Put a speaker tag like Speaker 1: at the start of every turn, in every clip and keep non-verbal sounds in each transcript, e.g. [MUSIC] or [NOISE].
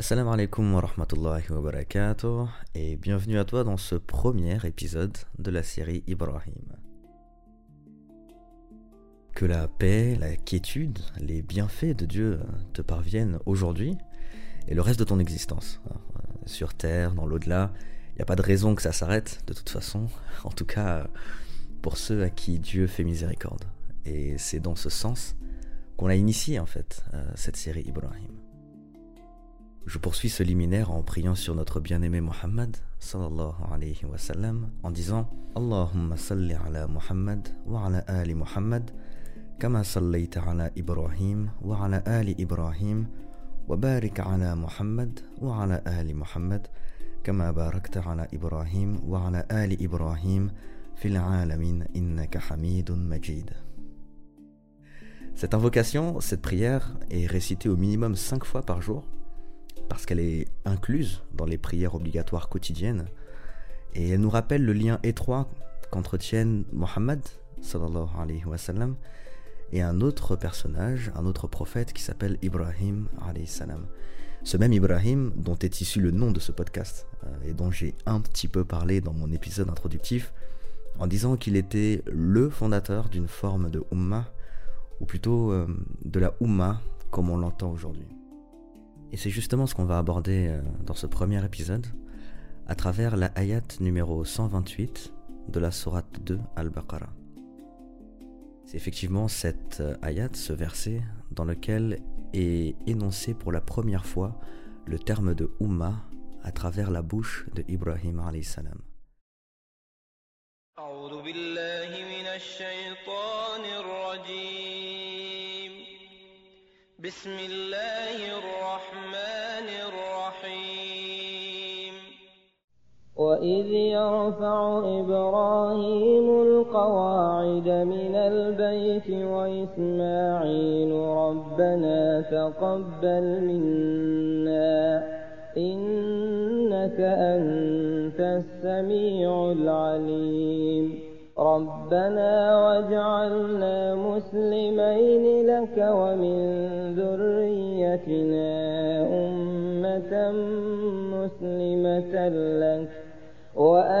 Speaker 1: Assalamu alaikum wa rahmatullahi wa barakatuh et bienvenue à toi dans ce premier épisode de la série Ibrahim. Que la paix, la quiétude, les bienfaits de Dieu te parviennent aujourd'hui et le reste de ton existence. Sur Terre, dans l'au-delà, il n'y a pas de raison que ça s'arrête de toute façon, [LAUGHS] en tout cas pour ceux à qui Dieu fait miséricorde. Et c'est dans ce sens qu'on a initié en fait euh, cette série Ibrahim. Je poursuis ce liminaire en priant sur notre bien-aimé Muhammad sallallahu alayhi wa sallam en disant Allahumma salli ala Muhammad wa ala ali Muhammad kama sallaita ala Ibrahim wa ala ali Ibrahim wa barik ala Muhammad wa ala ali Muhammad kama barakta ala Ibrahim wa ala ali Ibrahim fil alamin innaka hamidun majid. Cette invocation, cette prière est récitée au minimum cinq fois par jour parce qu'elle est incluse dans les prières obligatoires quotidiennes et elle nous rappelle le lien étroit qu'entretiennent Mohammed et un autre personnage, un autre prophète qui s'appelle Ibrahim. Ce même Ibrahim dont est issu le nom de ce podcast euh, et dont j'ai un petit peu parlé dans mon épisode introductif en disant qu'il était le fondateur d'une forme de Ummah ou plutôt euh, de la Ummah comme on l'entend aujourd'hui. Et c'est justement ce qu'on va aborder euh, dans ce premier épisode à travers la ayat numéro 128 de la sourate 2 Al-Baqarah. C'est effectivement cette euh, ayat, ce verset, dans lequel est énoncé pour la première fois le terme de Ummah à travers la bouche de Ibrahim alayhi salam.
Speaker 2: بسم الله الرحمن وإذ يرفع إبراهيم القواعد من البيت وإسماعيل ربنا تقبل منا إنك أنت السميع العليم ربنا واجعلنا مسلمين لك ومن ذريتنا أمة مسلمة لك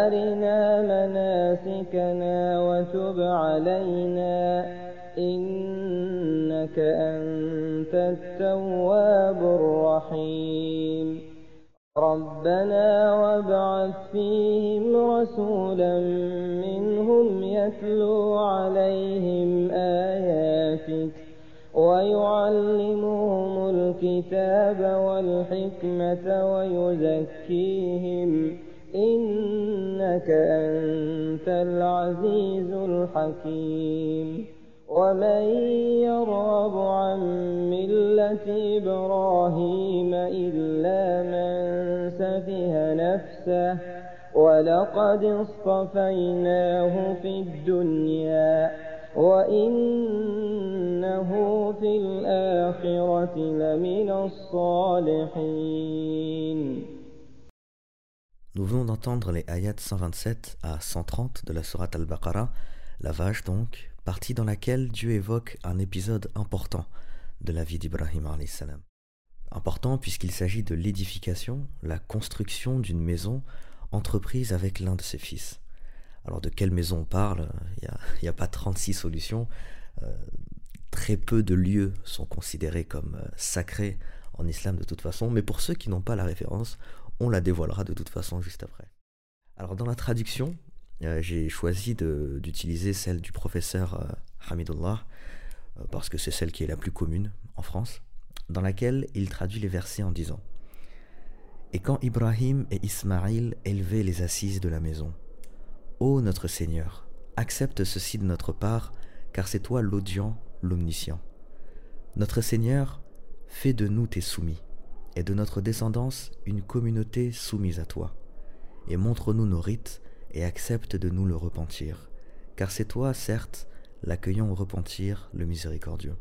Speaker 2: وأرنا مناسكنا وتب علينا إنك أنت التواب الرحيم. ربنا وابعث فيهم رسولا منهم يتلو عليهم آياتك ويعلمهم الكتاب والحكمة ويزكيهم إنك أنت العزيز الحكيم. ومن يرغب عن ملة إبراهيم إلا من سفه نفسه ولقد اصطفيناه في الدنيا وإنه في الآخرة لمن الصالحين.
Speaker 1: Nous venons d'entendre les ayats 127 à 130 de la Sourate Al-Baqarah, la vache donc, partie dans laquelle Dieu évoque un épisode important de la vie d'Ibrahim salam. Important puisqu'il s'agit de l'édification, la construction d'une maison entreprise avec l'un de ses fils. Alors de quelle maison on parle? Il n'y a, pas 36 solutions. Euh, très peu de lieux sont considérés comme euh, sacrés en islam de toute façon, mais pour ceux qui n'ont pas la référence, on la dévoilera de toute façon juste après. Alors dans la traduction, euh, j'ai choisi d'utiliser celle du professeur euh, Hamidullah, euh, parce que c'est celle qui est la plus commune en France, dans laquelle il traduit les versets en disant Et quand Ibrahim et Ismaïl élevaient les assises de la maison, Ô notre Seigneur, accepte ceci de notre part, car c'est toi l'audient, l'omniscient. Notre Seigneur, fais de nous tes soumis, et de notre descendance une communauté soumise à toi, et montre-nous nos rites et accepte de nous le repentir, car c'est toi, certes, l'accueillant au repentir, le miséricordieux.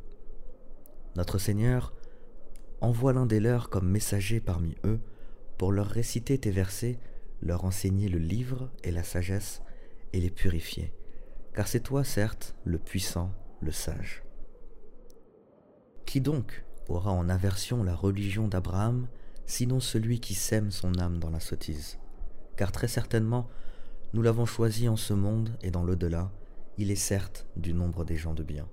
Speaker 1: Notre Seigneur, envoie l'un des leurs comme messager parmi eux, pour leur réciter tes versets, leur enseigner le livre et la sagesse, et les purifier, car c'est toi, certes, le puissant, le sage. Qui donc aura en aversion la religion d'Abraham, sinon celui qui sème son âme dans la sottise. Car très certainement, nous l'avons choisi en ce monde et dans l'au-delà, il est certes du nombre des gens de bien.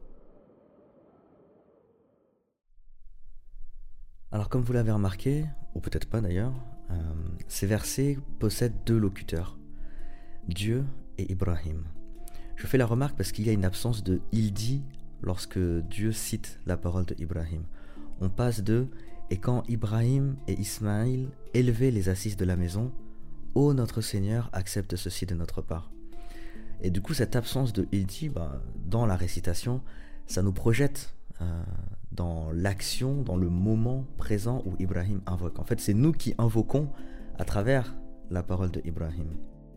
Speaker 1: Alors comme vous l'avez remarqué, ou peut-être pas d'ailleurs, euh, ces versets possèdent deux locuteurs, Dieu et Ibrahim. Je fais la remarque parce qu'il y a une absence de il dit lorsque Dieu cite la parole de Ibrahim. On passe de et quand Ibrahim et Ismaïl élevaient les assises de la maison, Ô notre Seigneur, accepte ceci de notre part. Et du coup, cette absence de il dit bah, dans la récitation, ça nous projette euh, dans l'action, dans le moment présent où Ibrahim invoque. En fait, c'est nous qui invoquons à travers la parole de Ibrahim.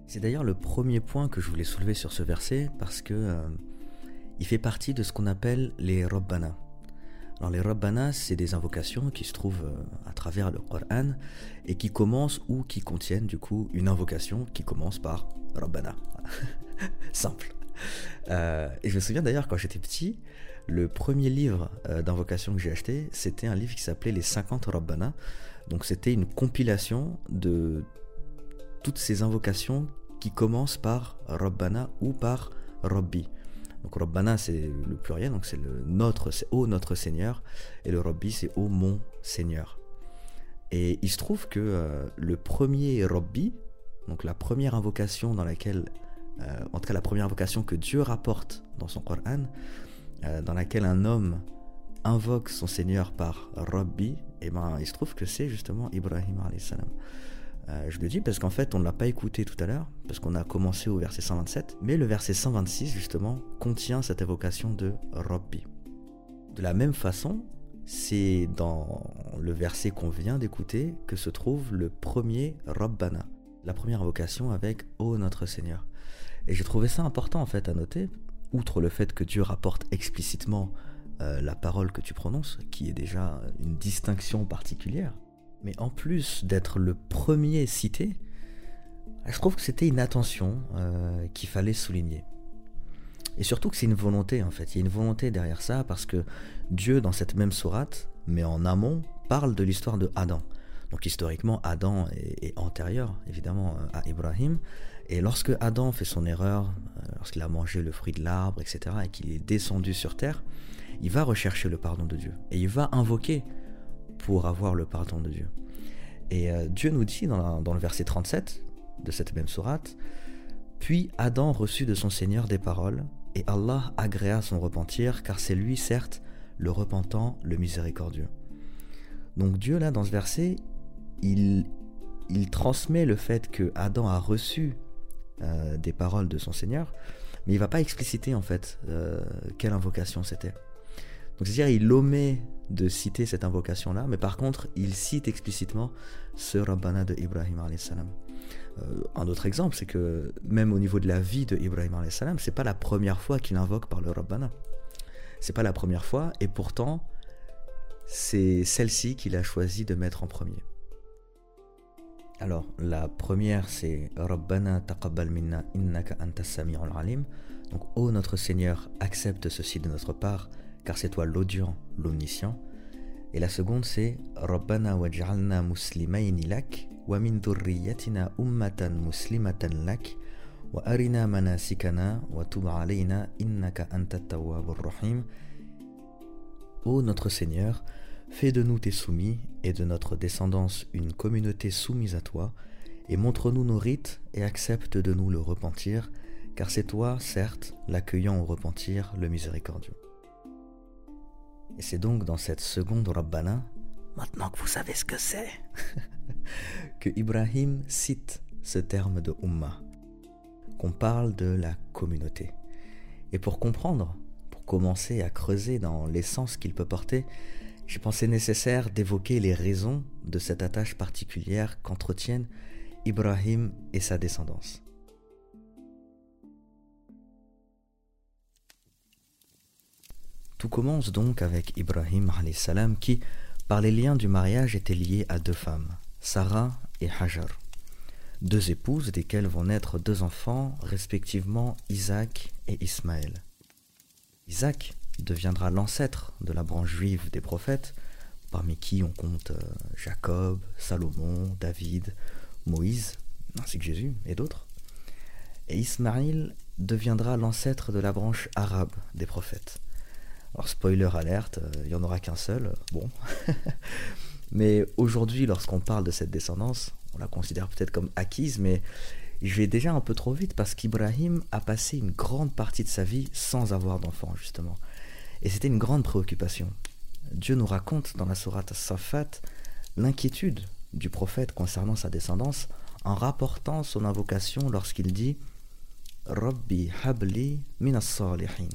Speaker 1: C'est d'ailleurs le premier point que je voulais soulever sur ce verset parce que euh, il fait partie de ce qu'on appelle les Rabbana. Alors les Rabbana, c'est des invocations qui se trouvent euh, à travers le Coran et qui commencent ou qui contiennent du coup une invocation qui commence par Rabbana. [LAUGHS] Simple. Euh, et je me souviens d'ailleurs quand j'étais petit, le premier livre euh, d'invocation que j'ai acheté, c'était un livre qui s'appelait Les 50 Rabbana. Donc c'était une compilation de toutes ces invocations qui commencent par Rabbana ou par Rabbi. Donc Rabbana c'est le pluriel, donc c'est le notre, c'est ô notre Seigneur, et le Rabbi c'est ô mon Seigneur. Et il se trouve que euh, le premier Rabbi, donc la première invocation dans laquelle, euh, en tout cas la première invocation que Dieu rapporte dans son Coran, euh, dans laquelle un homme invoque son Seigneur par Rabbi, et eh ben il se trouve que c'est justement Ibrahim alayhi. Euh, je le dis parce qu'en fait, on ne l'a pas écouté tout à l'heure, parce qu'on a commencé au verset 127, mais le verset 126, justement, contient cette évocation de Rabbi. De la même façon, c'est dans le verset qu'on vient d'écouter que se trouve le premier Rabbana, la première invocation avec Ô notre Seigneur. Et j'ai trouvé ça important en fait à noter, outre le fait que Dieu rapporte explicitement euh, la parole que tu prononces, qui est déjà une distinction particulière, mais en plus d'être le premier cité, je trouve que c'était une attention euh, qu'il fallait souligner. Et surtout que c'est une volonté en fait. Il y a une volonté derrière ça parce que Dieu, dans cette même sourate, mais en amont, parle de l'histoire de Adam. Donc historiquement, Adam est, antérieur évidemment à Ibrahim. Et lorsque Adam fait son erreur, euh, lorsqu'il a mangé le fruit de l'arbre, etc., et qu'il est descendu sur terre, il va rechercher le pardon de Dieu. Et il va invoquer pour avoir le pardon de Dieu. Et euh, Dieu nous dit dans, le verset 37 de cette même sourate, Puis Adam reçut de son Seigneur des paroles, et Allah agréa son repentir, car c'est lui, certes, le repentant, le miséricordieux. Donc Dieu, là, dans ce verset, il, transmet le fait que Adam a reçu euh, des paroles de son Seigneur, mais il va pas expliciter en fait euh, quelle invocation c'était. Donc c'est-à-dire il omet de citer cette invocation-là, mais par contre, il cite explicitement ce Rabbana de Ibrahim salam. Euh, un autre exemple, c'est que même au niveau de la vie de Ibrahim salam, c'est pas la première fois qu'il invoque par le Rabbana. C'est pas la première fois, et pourtant, c'est celle-ci qu'il a choisi de mettre en premier. Alors, la première, c'est Rabbana taqabbal minna innaka anta alim. Donc, ô notre Seigneur, accepte ceci de notre part, car c'est toi l'audient, l'omniscient. Et la seconde c'est Rabbana waj'alna muslimayni lak wa min dhurriyyatina ummatan muslimatan lak wa arina manasikana wa tub alayna innaka antat tawwabur rahim. Ô notre Seigneur, fais de nous tes soumis et de notre descendance une communauté soumise à toi, et montre-nous nos rites et accepte de nous le repentir, car c'est toi, certes, l'accueillant au repentir, le miséricordieux. Et c'est donc dans cette seconde Rabbana, maintenant que vous savez ce que c'est, [LAUGHS] que Ibrahim cite ce terme de Ummah, qu'on parle de la communauté. Et pour comprendre, pour commencer à creuser dans l'essence qu'il peut porter, j'ai pensé nécessaire d'évoquer les raisons de cette attache particulière qu'entretiennent Ibrahim et sa descendance. Tout commence donc avec Ibrahim salam qui, par les liens du mariage, était lié à deux femmes, Sarah et Hajar, deux épouses desquelles vont naître deux enfants, respectivement Isaac et Ismaël. Isaac deviendra l'ancêtre de la branche juive des prophètes, parmi qui on compte euh, Jacob, Salomon, David, Moïse, ainsi que Jésus et d'autres. Et Ismaïl deviendra l'ancêtre de la branche arabe des prophètes. Alors spoiler alerte, euh, il n'y en aura qu'un seul, bon. [LAUGHS] mais aujourd'hui, lorsqu'on parle de cette descendance, on la considère peut-être comme acquise, mais je vais déjà un peu trop vite parce qu'Ibrahim a passé une grande partie de sa vie sans avoir d'enfant, justement. Et c'était une grande préoccupation. Dieu nous raconte dans la sourate Safat l'inquiétude du prophète concernant sa descendance en rapportant son invocation lorsqu'il dit Rabbi habli minas salihin.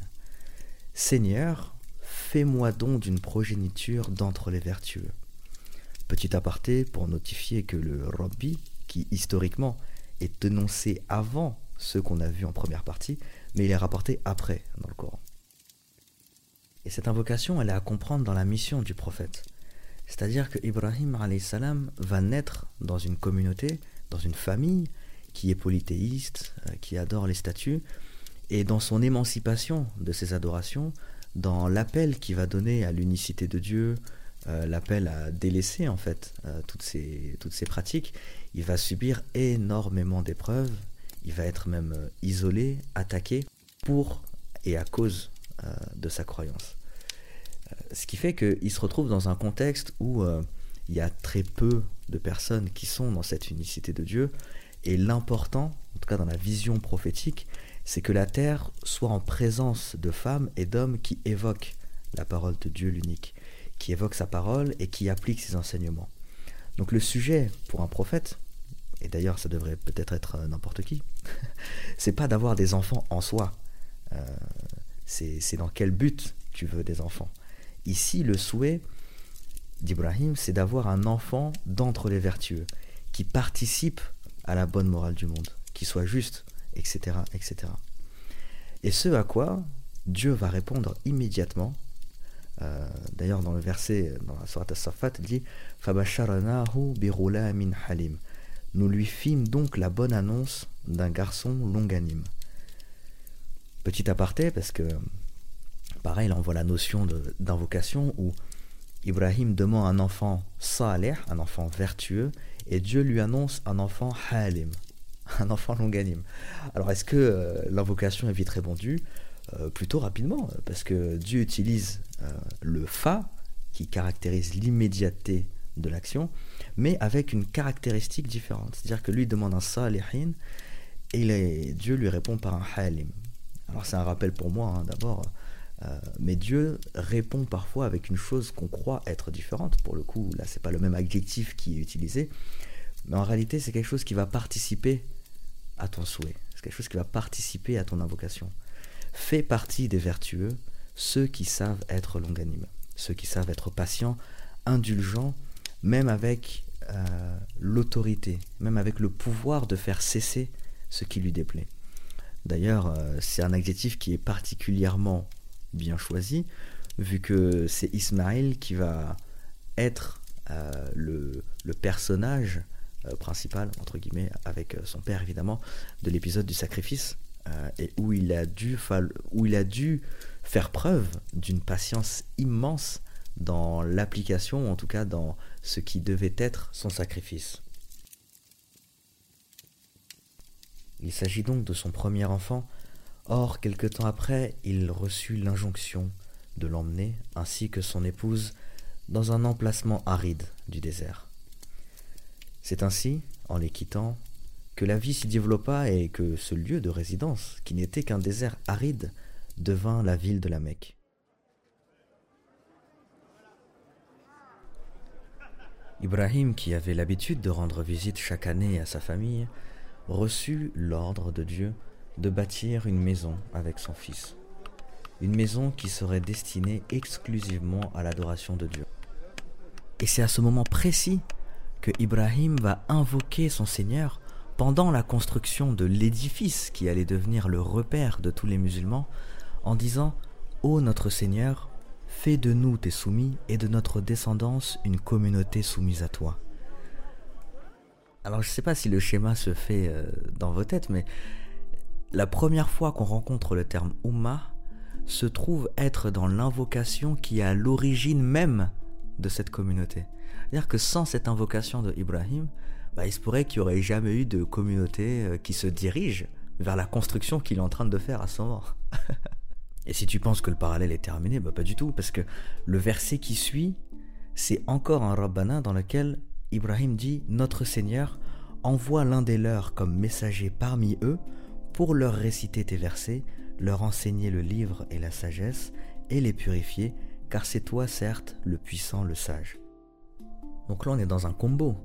Speaker 1: Seigneur, fais-moi don d'une progéniture d'entre les vertueux. Petit aparté pour notifier que le Rabbi, qui historiquement est énoncé avant ce qu'on a vu en première partie, mais il est rapporté après dans le Coran. Et cette invocation, elle est à comprendre dans la mission du prophète. C'est-à-dire que Ibrahim salam va naître dans une communauté, dans une famille qui est polythéiste, euh, qui adore les statues, et dans son émancipation de ses adorations, dans l'appel qu'il va donner à l'unicité de Dieu, euh, l'appel à délaisser en fait euh, toutes, ces, toutes ces pratiques, il va subir énormément d'épreuves, il va être même isolé, attaqué pour et à cause de sa croyance. Ce qui fait qu'il se retrouve dans un contexte où il y a très peu de personnes qui sont dans cette unicité de Dieu, et l'important, en tout cas dans la vision prophétique, c'est que la terre soit en présence de femmes et d'hommes qui évoquent la parole de Dieu l'unique, qui évoquent sa parole et qui appliquent ses enseignements. Donc le sujet pour un prophète, et d'ailleurs ça devrait peut-être être, euh, n'importe qui, [LAUGHS] c'est pas d'avoir des enfants en soi. Euh, c'est dans quel but tu veux des enfants. Ici, le souhait d'Ibrahim, c'est d'avoir un enfant d'entre les vertueux, qui participe à la bonne morale du monde, qui soit juste, etc., etc. Et ce à quoi Dieu va répondre immédiatement. Euh, d'ailleurs, dans le verset, dans la Surat As-Safat, il dit min halim. Nous lui fîmes donc la bonne annonce d'un garçon longanime. Petit aparté, parce que, pareil, on voit la notion d'invocation où Ibrahim demande un enfant salih, un enfant vertueux, et Dieu lui annonce un enfant halim, [LAUGHS] un enfant longanime. Alors est-ce que euh, l'invocation est vite répondue? Euh, Plutôt rapidement, parce que Dieu utilise euh, le fa, qui caractérise l'immédiateté de l'action, mais avec une caractéristique différente. C'est-à-dire que lui demande un salihin, et Dieu lui répond par un halim. Alors c'est un rappel pour moi, hein, d'abord, mais Dieu répond parfois avec une chose qu'on croit être différente. Pour le coup, là, c'est pas le même adjectif qui est utilisé, mais en réalité, c'est quelque chose qui va participer à ton souhait. C'est quelque chose qui va participer à ton invocation. Fais partie des vertueux, ceux qui savent être longanimes, ceux qui savent être patients, indulgents, même avec euh, l'autorité, même avec le pouvoir de faire cesser ce qui lui déplaît. D'ailleurs, euh, c'est un adjectif qui est particulièrement bien choisi, vu que c'est Ismaël qui va être euh, le, personnage euh, principal, entre guillemets, avec euh, son père évidemment, de l'épisode du sacrifice, euh, et où il, a dû où il a dû faire preuve d'une patience immense dans l'application, en tout cas dans ce qui devait être son sacrifice. Il s'agit donc de son premier enfant, or quelque temps après, il reçut l'injonction de l'emmener, ainsi que son épouse, dans un emplacement aride du désert. C'est ainsi, en les quittant, que la vie s'y développa et que ce lieu de résidence, qui n'était qu'un désert aride, devint la ville de la Mecque. Ibrahim, qui avait l'habitude de rendre visite chaque année à sa famille, reçut l'ordre de Dieu de bâtir une maison avec son fils. Une maison qui serait destinée exclusivement à l'adoration de Dieu. Et c'est à ce moment précis que Ibrahim va invoquer son Seigneur pendant la construction de l'édifice qui allait devenir le repère de tous les musulmans, en disant Ô notre Seigneur, fais de nous tes soumis et de notre descendance une communauté soumise à toi. Alors je ne sais pas si le schéma se fait euh, dans vos têtes, mais la première fois qu'on rencontre le terme Ummah se trouve être dans l'invocation qui est à l'origine même de cette communauté. C'est-à-dire que sans cette invocation de Ibrahim, bah, il se pourrait qu'il n'y aurait jamais eu de communauté euh, qui se dirige vers la construction qu'il est en train de faire à ce moment. [LAUGHS] Et si tu penses que le parallèle est terminé, bah pas du tout, parce que le verset qui suit, c'est encore un rabbana dans lequel Ibrahim dit Notre Seigneur envoie l'un des leurs comme messager parmi eux pour leur réciter tes versets, leur enseigner le livre et la sagesse, et les purifier, car c'est toi, certes, le puissant, le sage. Donc là, on est dans un combo.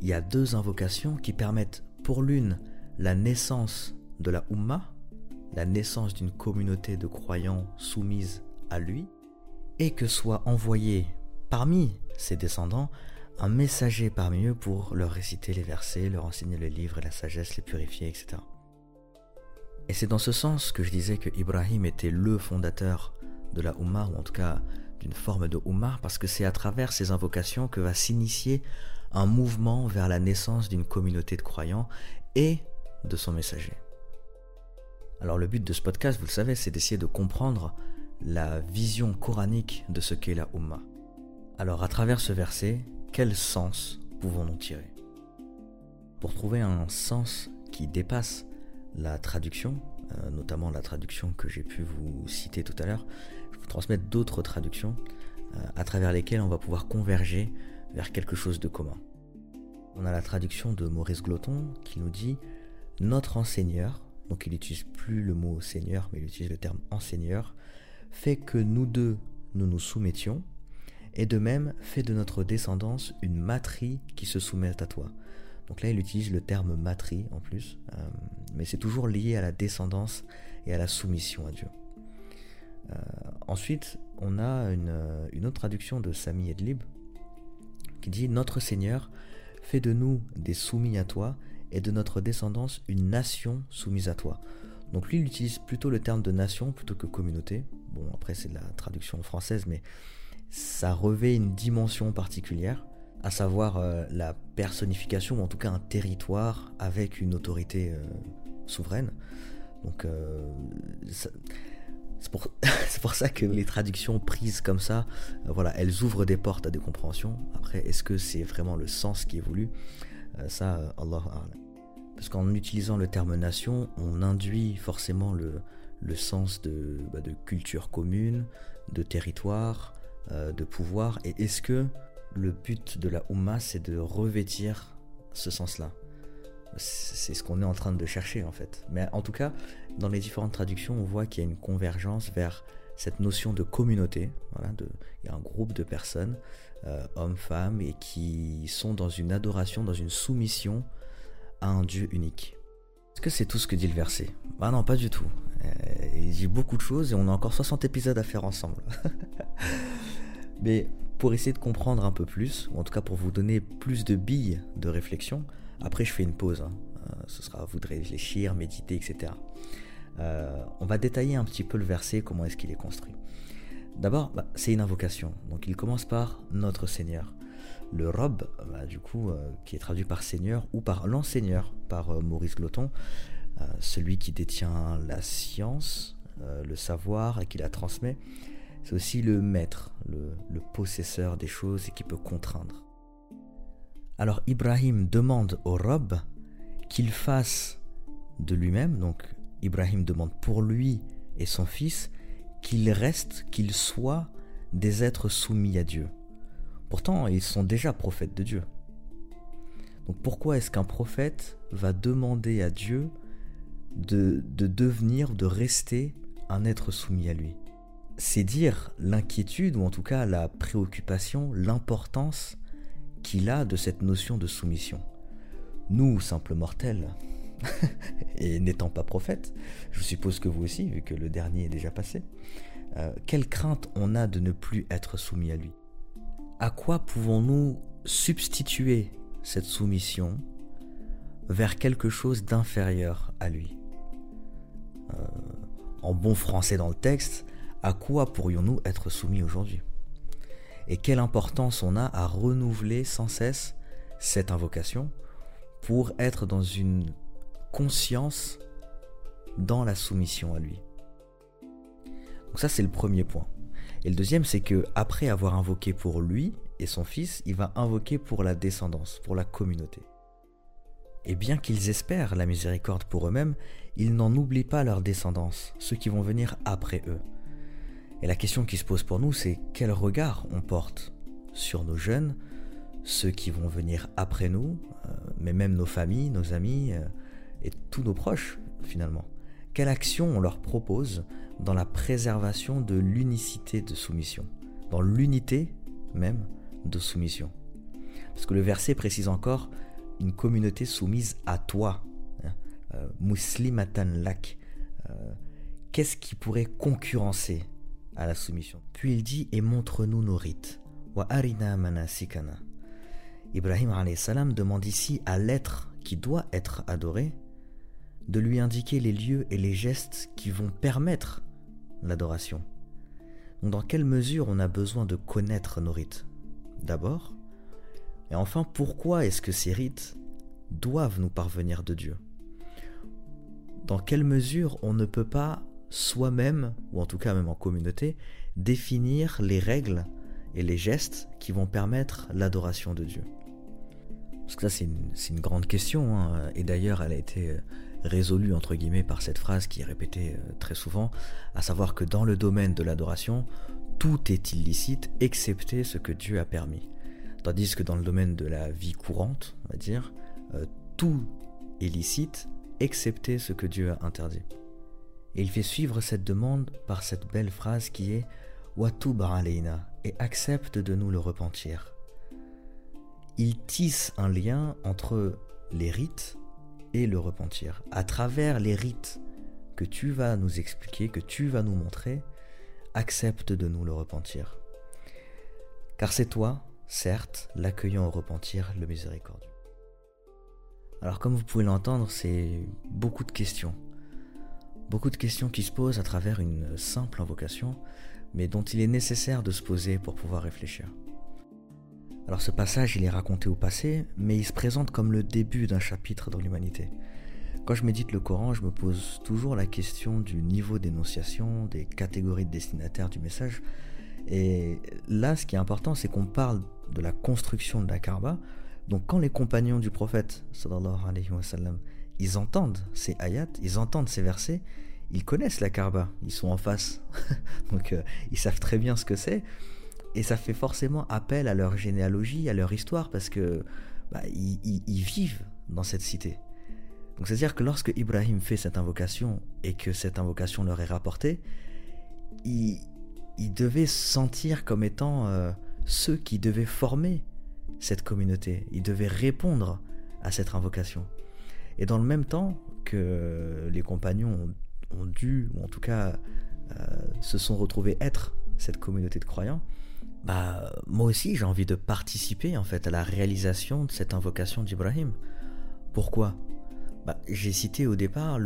Speaker 1: Il y a deux invocations qui permettent, pour l'une, la naissance de la Ummah, la naissance d'une communauté de croyants soumise à lui, et que soit envoyé parmi ses descendants un messager parmi eux pour leur réciter les versets, leur enseigner le livre et la sagesse, les purifier, etc. Et c'est dans ce sens que je disais que Ibrahim était le fondateur de la Ummah, ou en tout cas d'une forme de Ummah, parce que c'est à travers ces invocations que va s'initier un mouvement vers la naissance d'une communauté de croyants et de son messager. Alors le but de ce podcast, vous le savez, c'est d'essayer de comprendre la vision coranique de ce qu'est la Ummah. Alors à travers ce verset, quel sens pouvons-nous tirer? Pour trouver un sens qui dépasse la traduction, euh, notamment la traduction que j'ai pu vous citer tout à l'heure, vous transmettre d'autres traductions euh, à travers lesquelles on va pouvoir converger vers quelque chose de commun. On a la traduction de Maurice Gloton qui nous dit Notre enseigneur, donc il n'utilise plus le mot seigneur, mais il utilise le terme enseigneur, fait que nous deux nous nous soumettions, et de même fait de notre descendance une matrie qui se soumet à toi. Donc là, il utilise le terme matrie en plus, euh, mais c'est toujours lié à la descendance et à la soumission à Dieu. Euh, ensuite, on a une, une, autre traduction de Sami Edlib qui dit Notre Seigneur fait de nous des soumis à toi et de notre descendance une nation soumise à toi. Donc lui, il utilise plutôt le terme de nation plutôt que communauté. Bon, après, c'est de la traduction française, mais ça revêt une dimension particulière à savoir euh, la personnification, ou en tout cas un territoire avec une autorité euh, souveraine. Donc euh, [LAUGHS] c'est pour, ça que les traductions prises comme ça, voilà, elles ouvrent des portes à des compréhensions. Après, est-ce que c'est vraiment le sens qui est voulu? Ça, Allah Parce qu'en utilisant le terme nation, on induit forcément le, le sens de, bah, de culture commune, de territoire, de pouvoir. Et est-ce que le but de la Ummah, c'est de revêtir ce sens-là? C'est ce qu'on est en train de chercher en fait. Mais en tout cas, dans les différentes traductions, on voit qu'il y a une convergence vers cette notion de communauté. De, il y a un groupe de personnes, euh, hommes, femmes, et qui sont dans une adoration, dans une soumission à un Dieu unique. Est-ce que c'est tout ce que dit le verset? Bah non, pas du tout. Euh, il dit beaucoup de choses et on a encore 60 épisodes à faire ensemble. [LAUGHS] Mais pour essayer de comprendre un peu plus, ou en tout cas pour vous donner plus de billes de réflexion, après je fais une pause, hein. euh, ce sera à vous de réfléchir, méditer, etc. Euh, on va détailler un petit peu le verset, comment est-ce qu'il est construit. D'abord, bah, c'est une invocation, donc il commence par Notre Seigneur. Le Rob, bah, du coup, euh, qui est traduit par Seigneur ou par l'enseigneur, par Maurice Gloton, celui qui détient la science, le savoir et qui la transmet, c'est aussi le maître, le, possesseur des choses et qui peut contraindre. Alors Ibrahim demande au Rob qu'il fasse de lui-même, donc Ibrahim demande pour lui et son fils qu'il reste, qu'il soit des êtres soumis à Dieu. Pourtant, ils sont déjà prophètes de Dieu. Donc pourquoi est-ce qu'un prophète va demander à Dieu de, de devenir, de rester un être soumis à lui? C'est dire l'inquiétude, ou en tout cas la préoccupation, l'importance qu'il a de cette notion de soumission. Nous, simples mortels, [LAUGHS] et n'étant pas prophète, je suppose que vous aussi, vu que le dernier est déjà passé, euh, quelle crainte on a de ne plus être soumis à lui? À quoi pouvons-nous substituer cette soumission vers quelque chose d'inférieur à lui? Euh, En bon français dans le texte, à quoi pourrions-nous être soumis aujourd'hui? Et quelle importance on a à renouveler sans cesse cette invocation pour être dans une conscience dans la soumission à lui. Donc ça c'est le premier point. Et le deuxième, c'est que après avoir invoqué pour lui et son fils, il va invoquer pour la descendance, pour la communauté. Et bien qu'ils espèrent la miséricorde pour eux-mêmes, ils n'en oublient pas leur descendance, ceux qui vont venir après eux. Et la question qui se pose pour nous, c'est quel regard on porte sur nos jeunes, ceux qui vont venir après nous, euh, mais même nos familles, nos amis euh, et tous nos proches finalement. Quelle action on leur propose dans la préservation de l'unicité de soumission, dans l'unité même de soumission. Parce que le verset précise encore une communauté soumise à toi, hein, euh, muslimatan lak. Qu'est-ce qui pourrait concurrencer la soumission Puis il dit et montre-nous nos rites. Wa arina manasikana. Ibrahim salam demande ici à l'être qui doit être adoré de lui indiquer les lieux et les gestes qui vont permettre l'adoration. dans quelle mesure on a besoin de connaître nos rites? D'abord, et enfin pourquoi est-ce que ces rites doivent nous parvenir de Dieu? Dans quelle mesure on ne peut pas soi-même, ou en tout cas même en communauté, définir les règles et les gestes qui vont permettre l'adoration de Dieu Parce que ça c'est une, grande question, hein. et d'ailleurs elle a été euh, résolue entre guillemets par cette phrase qui est répétée euh, très souvent, à savoir que dans le domaine de l'adoration, tout est illicite excepté ce que Dieu a permis. Tandis que dans le domaine de la vie courante, on va dire, euh, tout est licite excepté ce que Dieu a interdit. Et il fait suivre cette demande par cette belle phrase qui est Watub aleina et accepte de nous le repentir. Il tisse un lien entre les rites et le repentir. À travers les rites que tu vas nous expliquer, que tu vas nous montrer, accepte de nous le repentir. Car c'est toi, certes, l'accueillant au repentir, le miséricordieux. Alors comme vous pouvez l'entendre, c'est beaucoup de questions. Beaucoup de questions qui se posent à travers une simple invocation, mais dont il est nécessaire de se poser pour pouvoir réfléchir. Alors ce passage, il est raconté au passé, mais il se présente comme le début d'un chapitre dans l'humanité. Quand je médite le Coran, je me pose toujours la question du niveau d'énonciation, des catégories de destinataires du message. Et là, ce qui est important, c'est qu'on parle de la construction de la Kaaba. Donc quand les compagnons du prophète, sallallahu alayhi wa sallam, ils entendent ces ayats, ils entendent ces versets, ils connaissent la Kaaba, ils sont en face. [LAUGHS] Donc euh, ils savent très bien ce que c'est. Et ça fait forcément appel à leur généalogie, à leur histoire, parce que bah, ils, vivent dans cette cité. Donc c'est-à-dire que lorsque Ibrahim fait cette invocation et que cette invocation leur est rapportée, ils, devaient se sentir comme étant euh, ceux qui devaient former cette communauté. Ils devaient répondre à cette invocation. Et dans le même temps que les compagnons ont, dû, ou en tout cas euh, se sont retrouvés être cette communauté de croyants, bah moi aussi j'ai envie de participer en fait à la réalisation de cette invocation d'Ibrahim. Pourquoi? Bah, J'ai cité au départ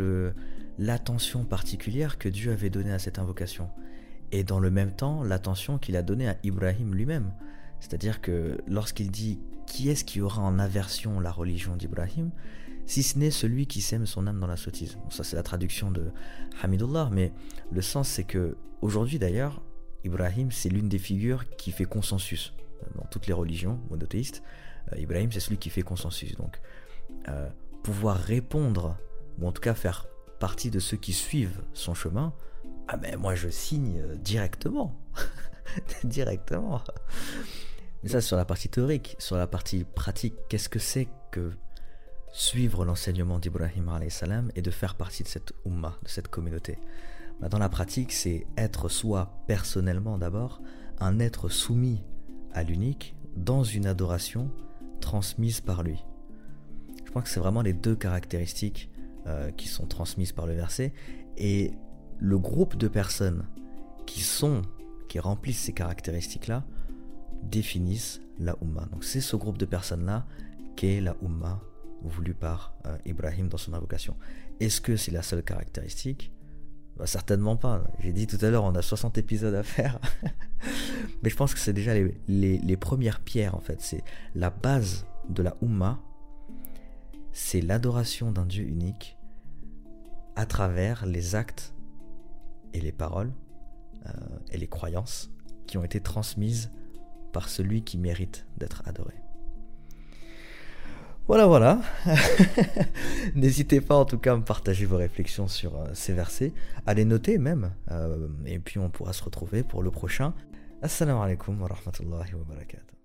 Speaker 1: l'attention particulière que Dieu avait donnée à cette invocation, et dans le même temps l'attention qu'il a donnée à Ibrahim lui-même. C'est-à-dire que lorsqu'il dit qui est-ce qui aura en aversion la religion d'Ibrahim, si ce n'est celui qui sème son âme dans la sottise. ça c'est la traduction de Hamidullah, mais le sens c'est que aujourd'hui d'ailleurs, Ibrahim, c'est l'une des figures qui fait consensus dans toutes les religions monothéistes. Euh, Ibrahim, c'est celui qui fait consensus. Donc, euh, pouvoir répondre, ou en tout cas faire partie de ceux qui suivent son chemin, ah ben moi je signe euh, directement. [LAUGHS] directement. Mais ça sur la partie théorique, sur la partie pratique, qu'est-ce que c'est que suivre l'enseignement d'Ibrahim salam et de faire partie de cette ummah, de cette communauté bah, dans la pratique, c'est être soi personnellement d'abord, un être soumis à l'unique dans une adoration transmise par lui. Je pense que c'est vraiment les deux caractéristiques euh, qui sont transmises par le verset et le groupe de personnes qui sont, qui remplissent ces caractéristiques-là, définissent la Ummah. Donc c'est ce groupe de personnes-là qu'est la Ummah voulue par euh, Ibrahim dans son invocation. Est-ce que c'est la seule caractéristique? Bah, certainement pas. J'ai dit tout à l'heure, on a 60 épisodes à faire. [LAUGHS] Mais je pense que c'est déjà les, premières pierres, en fait. C'est la base de la Ummah. C'est l'adoration d'un Dieu unique à travers les actes et les paroles euh, et les croyances qui ont été transmises par celui qui mérite d'être adoré. Voilà, voilà. [LAUGHS] N'hésitez pas en tout cas à me partager vos réflexions sur euh, ces versets, à les noter même. Euh, et puis on pourra se retrouver pour le prochain. Assalamu alaikum wa rahmatullahi wa barakatuh.